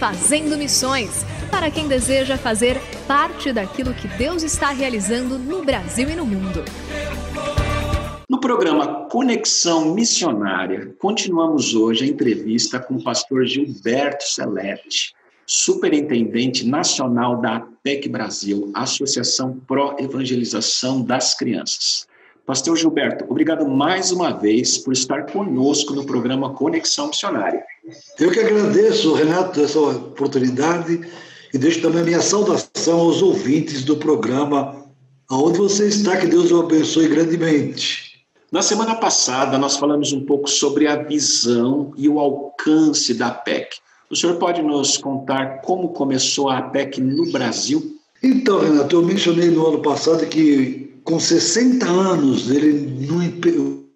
Fazendo Missões para quem deseja fazer parte daquilo que Deus está realizando no Brasil e no mundo. No programa Conexão Missionária, continuamos hoje a entrevista com o pastor Gilberto Celeste, superintendente nacional da APEC Brasil, Associação Pro Evangelização das Crianças. Pastor Gilberto, obrigado mais uma vez por estar conosco no programa Conexão Missionária. Eu que agradeço, Renato, essa oportunidade e deixo também a minha saudação aos ouvintes do programa Aonde você está, que Deus o abençoe grandemente. Na semana passada, nós falamos um pouco sobre a visão e o alcance da APEC. O senhor pode nos contar como começou a APEC no Brasil? Então, Renato, eu mencionei no ano passado que com 60 anos, ele, no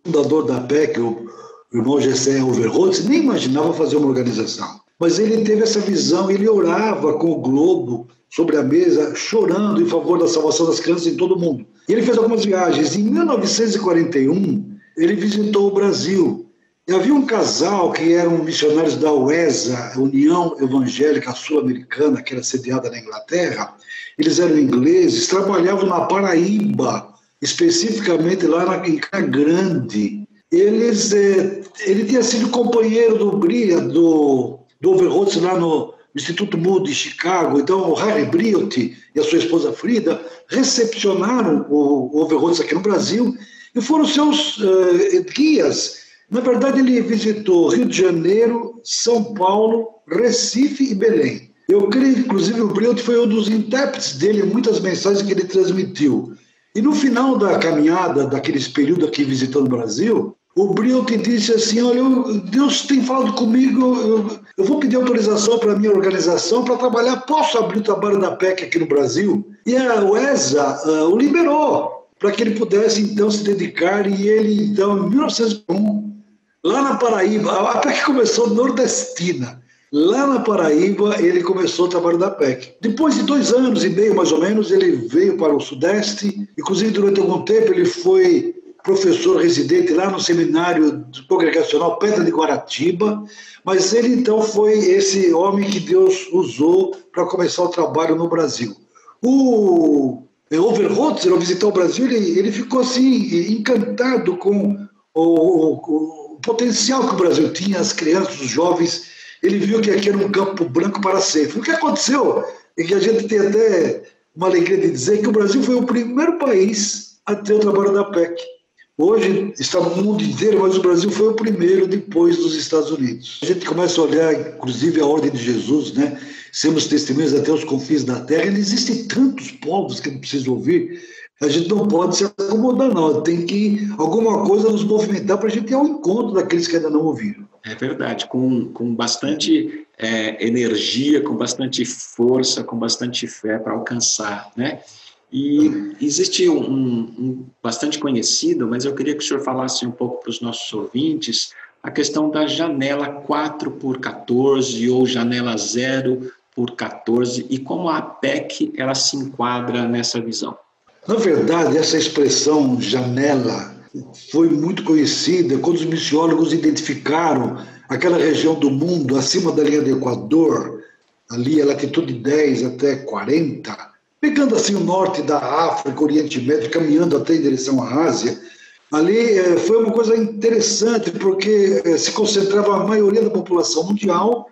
fundador da APEC, o irmão Gessé Overholtz, nem imaginava fazer uma organização. Mas ele teve essa visão, ele orava com o globo sobre a mesa, chorando em favor da salvação das crianças em todo o mundo. E ele fez algumas viagens. Em 1941, ele visitou o Brasil. E havia um casal que eram missionários da UESA, União Evangélica Sul-Americana, que era sediada na Inglaterra. Eles eram ingleses, trabalhavam na Paraíba, especificamente lá em Grande. Eles, eh, ele tinha sido companheiro do Bria, do do Overholtz lá no Instituto Moody de Chicago. Então, o Harry Briot e a sua esposa Frida recepcionaram o Overholtz aqui no Brasil e foram seus uh, guias. Na verdade, ele visitou Rio de Janeiro, São Paulo, Recife e Belém. Eu creio, inclusive, o Briot foi um dos intérpretes dele, muitas mensagens que ele transmitiu. E no final da caminhada, daqueles períodos aqui visitando o Brasil, o Briot disse assim: Olha, Deus tem falado comigo, eu, eu vou pedir autorização para a minha organização para trabalhar. Posso abrir o trabalho da PEC aqui no Brasil? E a UESA uh, o liberou para que ele pudesse então se dedicar. E ele, então, em 1901, lá na Paraíba, a PEC começou nordestina. Lá na Paraíba, ele começou o trabalho da PEC. Depois de dois anos e meio, mais ou menos, ele veio para o Sudeste. Inclusive, durante algum tempo, ele foi professor residente lá no seminário congregacional Pedra de Guaratiba, mas ele então foi esse homem que Deus usou para começar o trabalho no Brasil. O Overholtzer, ao visitar o Brasil, ele, ele ficou assim, encantado com o, o, o, potencial que o Brasil tinha, as crianças, os jovens. Ele viu que aqui era um campo branco para sempre. O que aconteceu é que a gente tem até uma alegria de dizer que o Brasil foi o primeiro país a ter o trabalho da PEC. Hoje está no mundo inteiro, mas o Brasil foi o primeiro depois dos Estados Unidos. A gente começa a olhar, inclusive, a ordem de Jesus, né? Sermos testemunhas até os confins da terra. Existem tantos povos que não precisam ouvir. A gente não pode se acomodar, não. Tem que alguma coisa nos movimentar para a gente ir ao encontro daqueles que ainda não ouviram. É verdade, com, com bastante é, energia, com bastante força, com bastante fé para alcançar, né? E existe um, um, bastante conhecido, mas eu queria que o senhor falasse um pouco para os nossos ouvintes a questão da janela 4 por 14 ou janela 0 por 14 e como a PEC ela se enquadra nessa visão. Na verdade, essa expressão janela foi muito conhecida quando os missiólogos identificaram aquela região do mundo acima da linha do Equador, ali a latitude 10 até 40, pegando assim o norte da África, Oriente Médio, caminhando até em direção à Ásia. Ali eh, foi uma coisa interessante, porque eh, se concentrava a maioria da população mundial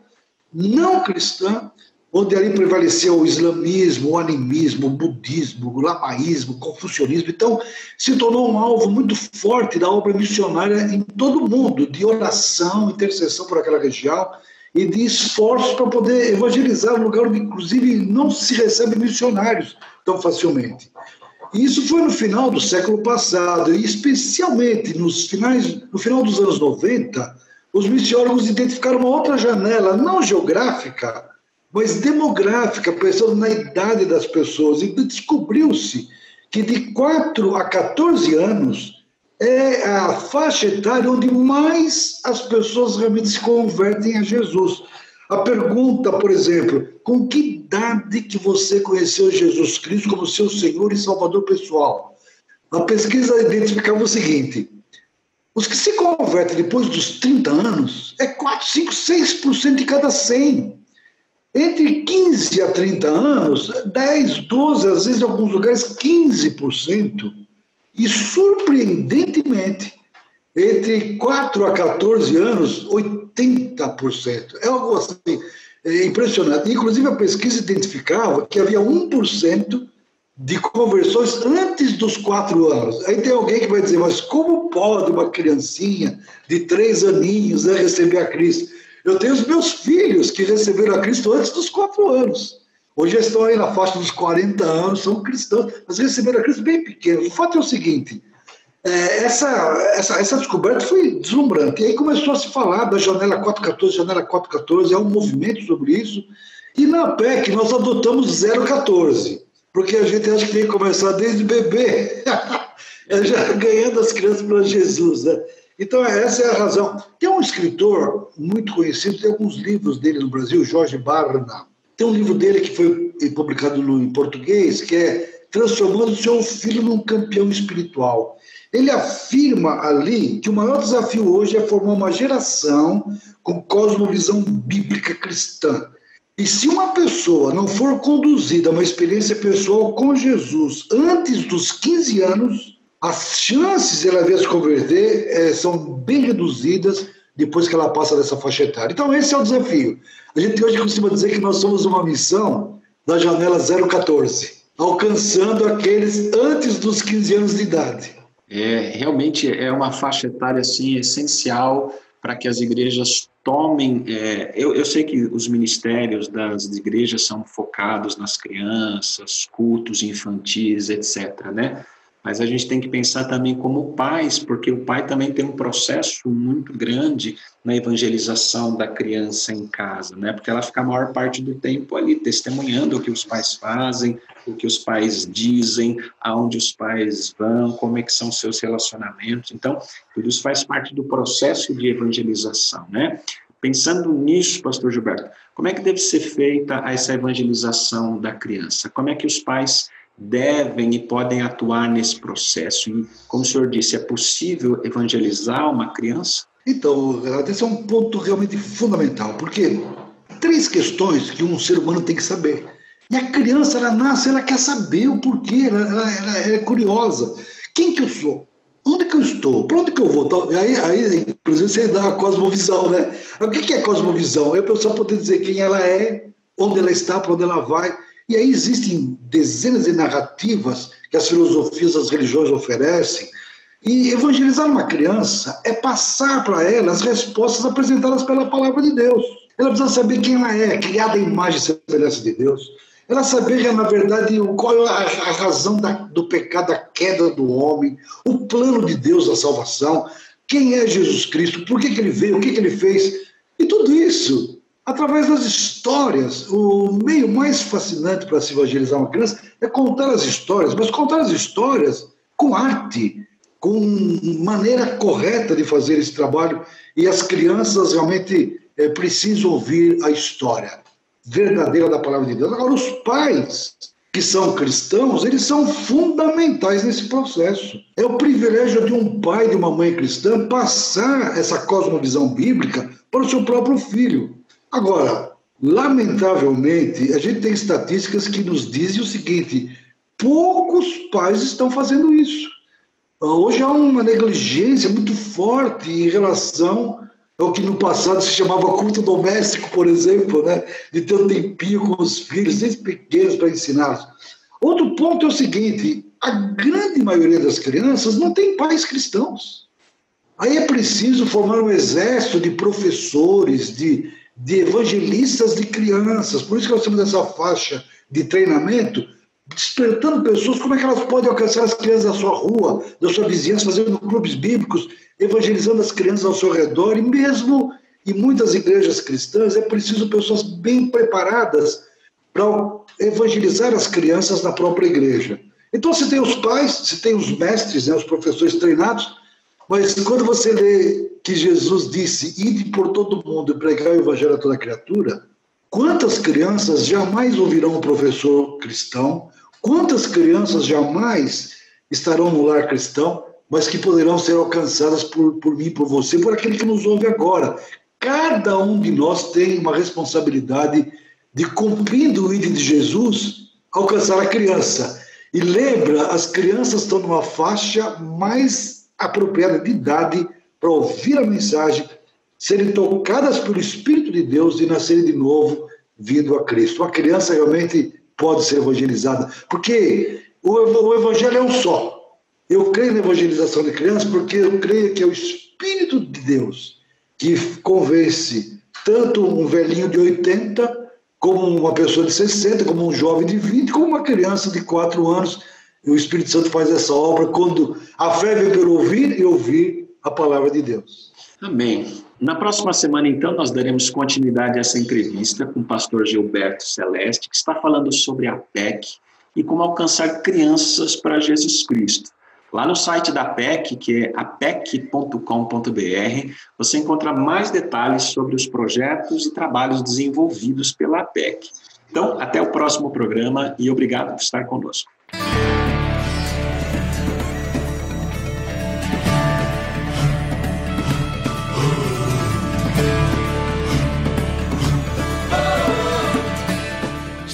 não cristã, onde ali prevalecia o islamismo, o animismo, o budismo, o lamaísmo, o confucionismo. Então, se tornou um alvo muito forte da obra missionária em todo o mundo, de oração, intercessão por aquela região e de esforços para poder evangelizar um lugar onde, inclusive, não se recebe missionários tão facilmente. E isso foi no final do século passado, e especialmente nos finais, no final dos anos 90, os missiólogos identificaram uma outra janela, não geográfica, mas demográfica, pensando na idade das pessoas. E descobriu-se que de 4 a 14 anos é a faixa etária onde mais as pessoas realmente se convertem a Jesus. A pergunta, por exemplo, com que idade que você conheceu Jesus Cristo como seu Senhor e Salvador pessoal? A pesquisa identificava o seguinte: os que se convertem depois dos 30 anos é 4, 5, 6% de cada 100. Entre 15 a 30 anos, 10, 12, às vezes em alguns lugares 15%. E surpreendentemente, entre 4 a 14 anos, 80%. É algo assim é impressionante. Inclusive, a pesquisa identificava que havia 1% de conversões antes dos 4 anos. Aí tem alguém que vai dizer, mas como pode uma criancinha de 3 aninhos né, receber a Cristo? Eu tenho os meus filhos que receberam a Cristo antes dos quatro anos. Hoje estão aí na faixa dos 40 anos, são cristãos, mas receberam a Cristo bem pequeno. O fato é o seguinte: é, essa, essa, essa descoberta foi deslumbrante. E aí começou a se falar da janela 414, janela 414, é um movimento sobre isso. E na PEC nós adotamos 014, porque a gente acha que tem que começar desde bebê, já ganhando as crianças para Jesus. Né? Então, essa é a razão. Tem um escritor muito conhecido, tem alguns livros dele no Brasil, Jorge Barna. Tem um livro dele que foi publicado no, em português, que é Transformando seu filho num campeão espiritual. Ele afirma ali que o maior desafio hoje é formar uma geração com cosmovisão bíblica cristã. E se uma pessoa não for conduzida a uma experiência pessoal com Jesus antes dos 15 anos, as chances de ela vir se converter é, são bem reduzidas depois que ela passa dessa faixa etária. Então, esse é o desafio. A gente hoje costuma dizer que nós somos uma missão da janela 014, alcançando aqueles antes dos 15 anos de idade. É, realmente é uma faixa etária assim, essencial para que as igrejas tomem. É, eu, eu sei que os ministérios das igrejas são focados nas crianças, cultos infantis, etc. Né? Mas a gente tem que pensar também como pais, porque o pai também tem um processo muito grande na evangelização da criança em casa, né? Porque ela fica a maior parte do tempo ali testemunhando o que os pais fazem, o que os pais dizem, aonde os pais vão, como é que são seus relacionamentos. Então, tudo isso faz parte do processo de evangelização, né? Pensando nisso, pastor Gilberto, como é que deve ser feita essa evangelização da criança? Como é que os pais devem e podem atuar nesse processo. E, como o senhor disse, é possível evangelizar uma criança? Então, esse é um ponto realmente fundamental, porque três questões que um ser humano tem que saber. E a criança, ela nasce, ela quer saber o porquê, ela, ela, ela é curiosa. Quem que eu sou? Onde que eu estou? Para onde que eu vou? Aí, aí, inclusive, você dá a cosmovisão, né? O que é cosmovisão? É a poder dizer quem ela é, onde ela está, para onde ela vai. E aí existem dezenas de narrativas que as filosofias, as religiões oferecem. E evangelizar uma criança é passar para ela as respostas apresentadas pela palavra de Deus. Ela precisa saber quem ela é, criada à imagem e semelhança de Deus. Ela saber, na verdade, qual é a razão do pecado, da queda do homem, o plano de Deus da salvação, quem é Jesus Cristo, por que, que ele veio, o que, que ele fez. E tudo isso através das histórias. O meio mais fascinante para se evangelizar uma criança é contar as histórias, mas contar as histórias com arte, com maneira correta de fazer esse trabalho. e as crianças realmente é, precisam ouvir a história verdadeira da palavra de Deus. Agora, os pais que são cristãos, eles são fundamentais nesse processo. É o privilégio de um pai, de uma mãe cristã, passar essa cosmovisão bíblica para o seu próprio filho. Agora, lamentavelmente, a gente tem estatísticas que nos dizem o seguinte: poucos pais estão fazendo isso. Hoje há uma negligência muito forte em relação ao que no passado se chamava culto doméstico, por exemplo, né? de ter um tempinho com os filhos, desde pequenos, para ensiná-los. Outro ponto é o seguinte: a grande maioria das crianças não tem pais cristãos. Aí é preciso formar um exército de professores, de, de evangelistas de crianças. Por isso que nós temos essa faixa de treinamento despertando pessoas, como é que elas podem alcançar as crianças da sua rua, da sua vizinhança, fazendo clubes bíblicos, evangelizando as crianças ao seu redor, e mesmo em muitas igrejas cristãs é preciso pessoas bem preparadas para evangelizar as crianças na própria igreja. Então você tem os pais, você tem os mestres, né, os professores treinados, mas quando você lê que Jesus disse, ide por todo mundo e pregar o evangelho a toda criatura, quantas crianças jamais ouvirão um professor cristão, Quantas crianças jamais estarão no lar cristão, mas que poderão ser alcançadas por, por mim, por você, por aquele que nos ouve agora? Cada um de nós tem uma responsabilidade de, cumprindo o ídolo de Jesus, alcançar a criança. E lembra, as crianças estão numa faixa mais apropriada de idade para ouvir a mensagem, serem tocadas pelo Espírito de Deus e nascerem de novo vindo a Cristo. A criança realmente pode ser evangelizada, porque o, o evangelho é um só. Eu creio na evangelização de crianças porque eu creio que é o Espírito de Deus que convence tanto um velhinho de 80, como uma pessoa de 60, como um jovem de 20, como uma criança de 4 anos. E o Espírito Santo faz essa obra quando a fé vem pelo ouvir e ouvir a palavra de Deus. Amém. Na próxima semana, então, nós daremos continuidade a essa entrevista com o pastor Gilberto Celeste, que está falando sobre a PEC e como alcançar crianças para Jesus Cristo. Lá no site da PEC, que é apec.com.br, você encontra mais detalhes sobre os projetos e trabalhos desenvolvidos pela PEC. Então, até o próximo programa e obrigado por estar conosco.